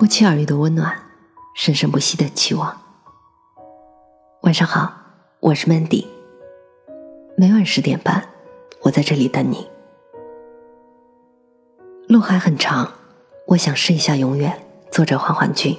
不期而遇的温暖，生生不息的期望。晚上好，我是 Mandy。每晚十点半，我在这里等你。路还很长，我想试一下永远。作者黄焕俊。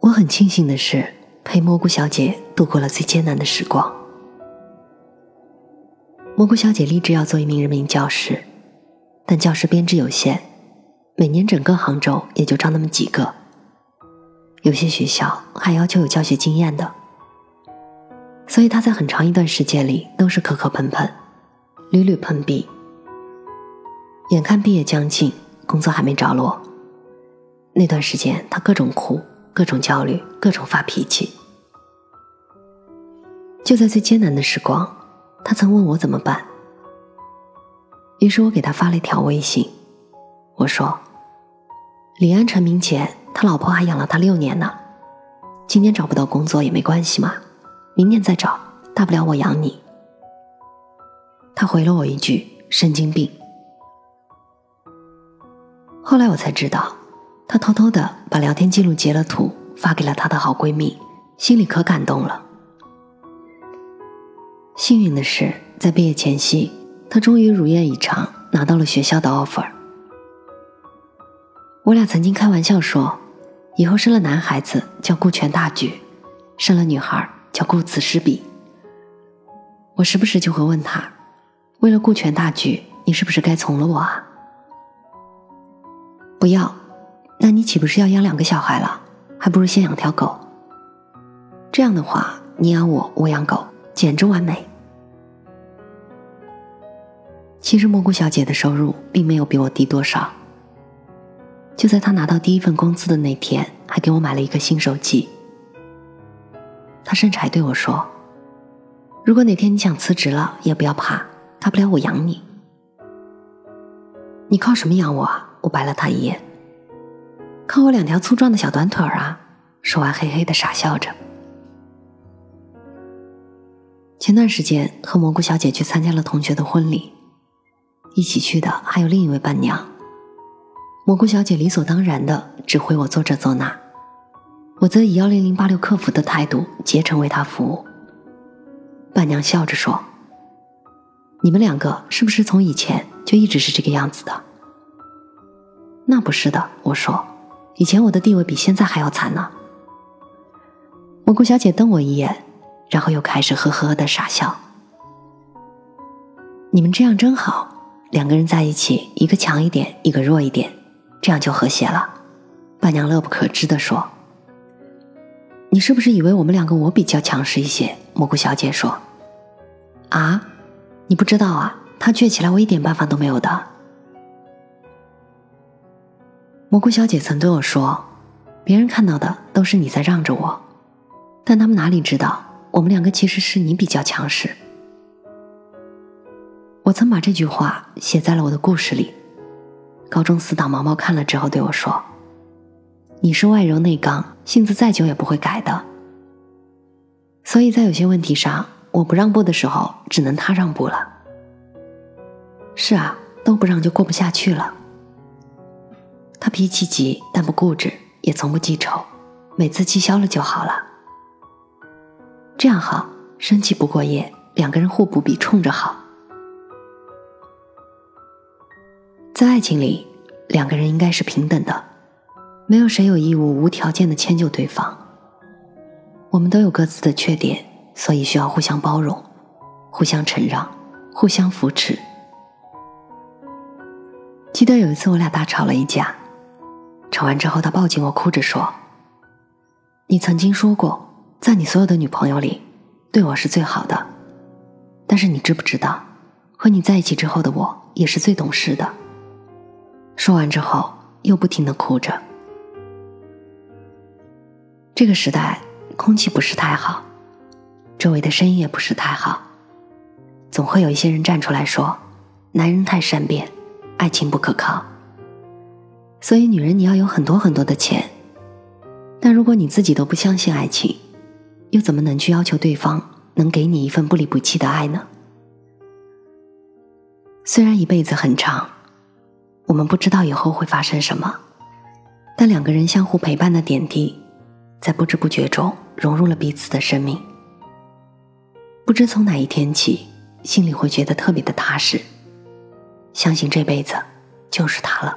我很庆幸的是，陪蘑菇小姐度过了最艰难的时光。蘑菇小姐立志要做一名人民教师，但教师编制有限，每年整个杭州也就招那么几个。有些学校还要求有教学经验的，所以他在很长一段时间里都是磕磕碰碰，屡屡碰壁。眼看毕业将近，工作还没着落，那段时间他各种哭，各种焦虑，各种发脾气。就在最艰难的时光。他曾问我怎么办，于是我给他发了一条微信，我说：“李安成名前，他老婆还养了他六年呢，今年找不到工作也没关系嘛，明年再找，大不了我养你。”他回了我一句：“神经病。”后来我才知道，他偷偷的把聊天记录截了图，发给了他的好闺蜜，心里可感动了。幸运的是，在毕业前夕，他终于如愿以偿拿到了学校的 offer。我俩曾经开玩笑说，以后生了男孩子叫顾全大局，生了女孩叫顾此失彼。我时不时就会问他，为了顾全大局，你是不是该从了我啊？不要，那你岂不是要养两个小孩了？还不如先养条狗。这样的话，你养我，我养狗，简直完美。其实蘑菇小姐的收入并没有比我低多少。就在他拿到第一份工资的那天，还给我买了一个新手机。他甚至还对我说：“如果哪天你想辞职了，也不要怕，大不了我养你。”你靠什么养我啊？我白了他一眼。靠我两条粗壮的小短腿儿啊！说完，嘿嘿的傻笑着。前段时间和蘑菇小姐去参加了同学的婚礼。一起去的还有另一位伴娘，蘑菇小姐理所当然的指挥我做这做那，我则以幺零零八六客服的态度竭诚为她服务。伴娘笑着说：“你们两个是不是从以前就一直是这个样子的？”“那不是的。”我说，“以前我的地位比现在还要惨呢。”蘑菇小姐瞪我一眼，然后又开始呵呵的傻笑。“你们这样真好。”两个人在一起，一个强一点，一个弱一点，这样就和谐了。伴娘乐不可支地说：“你是不是以为我们两个我比较强势一些？”蘑菇小姐说：“啊，你不知道啊，他倔起来我一点办法都没有的。”蘑菇小姐曾对我说：“别人看到的都是你在让着我，但他们哪里知道，我们两个其实是你比较强势。”我曾把这句话写在了我的故事里。高中死党毛毛看了之后对我说：“你是外柔内刚，性子再久也不会改的。所以在有些问题上，我不让步的时候，只能他让步了。是啊，都不让就过不下去了。他脾气急，但不固执，也从不记仇，每次气消了就好了。这样好，生气不过夜，两个人互补，比冲着好。”在爱情里，两个人应该是平等的，没有谁有义务无条件的迁就对方。我们都有各自的缺点，所以需要互相包容、互相承让、互相扶持。记得有一次我俩大吵了一架，吵完之后他抱紧我哭着说：“你曾经说过，在你所有的女朋友里，对我是最好的，但是你知不知道，和你在一起之后的我也是最懂事的。”说完之后，又不停的哭着。这个时代空气不是太好，周围的声音也不是太好，总会有一些人站出来说：“男人太善变，爱情不可靠。”所以，女人你要有很多很多的钱，但如果你自己都不相信爱情，又怎么能去要求对方能给你一份不离不弃的爱呢？虽然一辈子很长。我们不知道以后会发生什么，但两个人相互陪伴的点滴，在不知不觉中融入了彼此的生命。不知从哪一天起，心里会觉得特别的踏实，相信这辈子就是他了，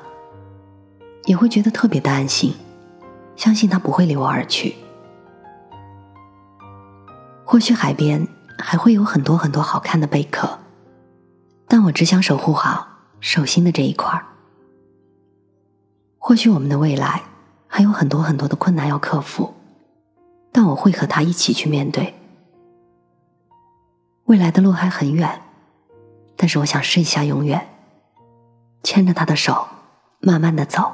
也会觉得特别的安心，相信他不会离我而去。或许海边还会有很多很多好看的贝壳，但我只想守护好手心的这一块儿。或许我们的未来还有很多很多的困难要克服，但我会和他一起去面对。未来的路还很远，但是我想试一下永远，牵着他的手，慢慢的走。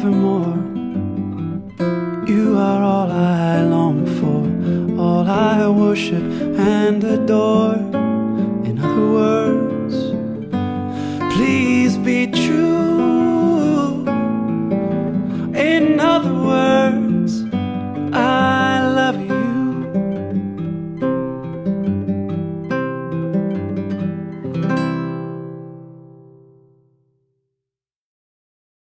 Forevermore. You are all I long for, all I worship and adore. In other words, please be true. In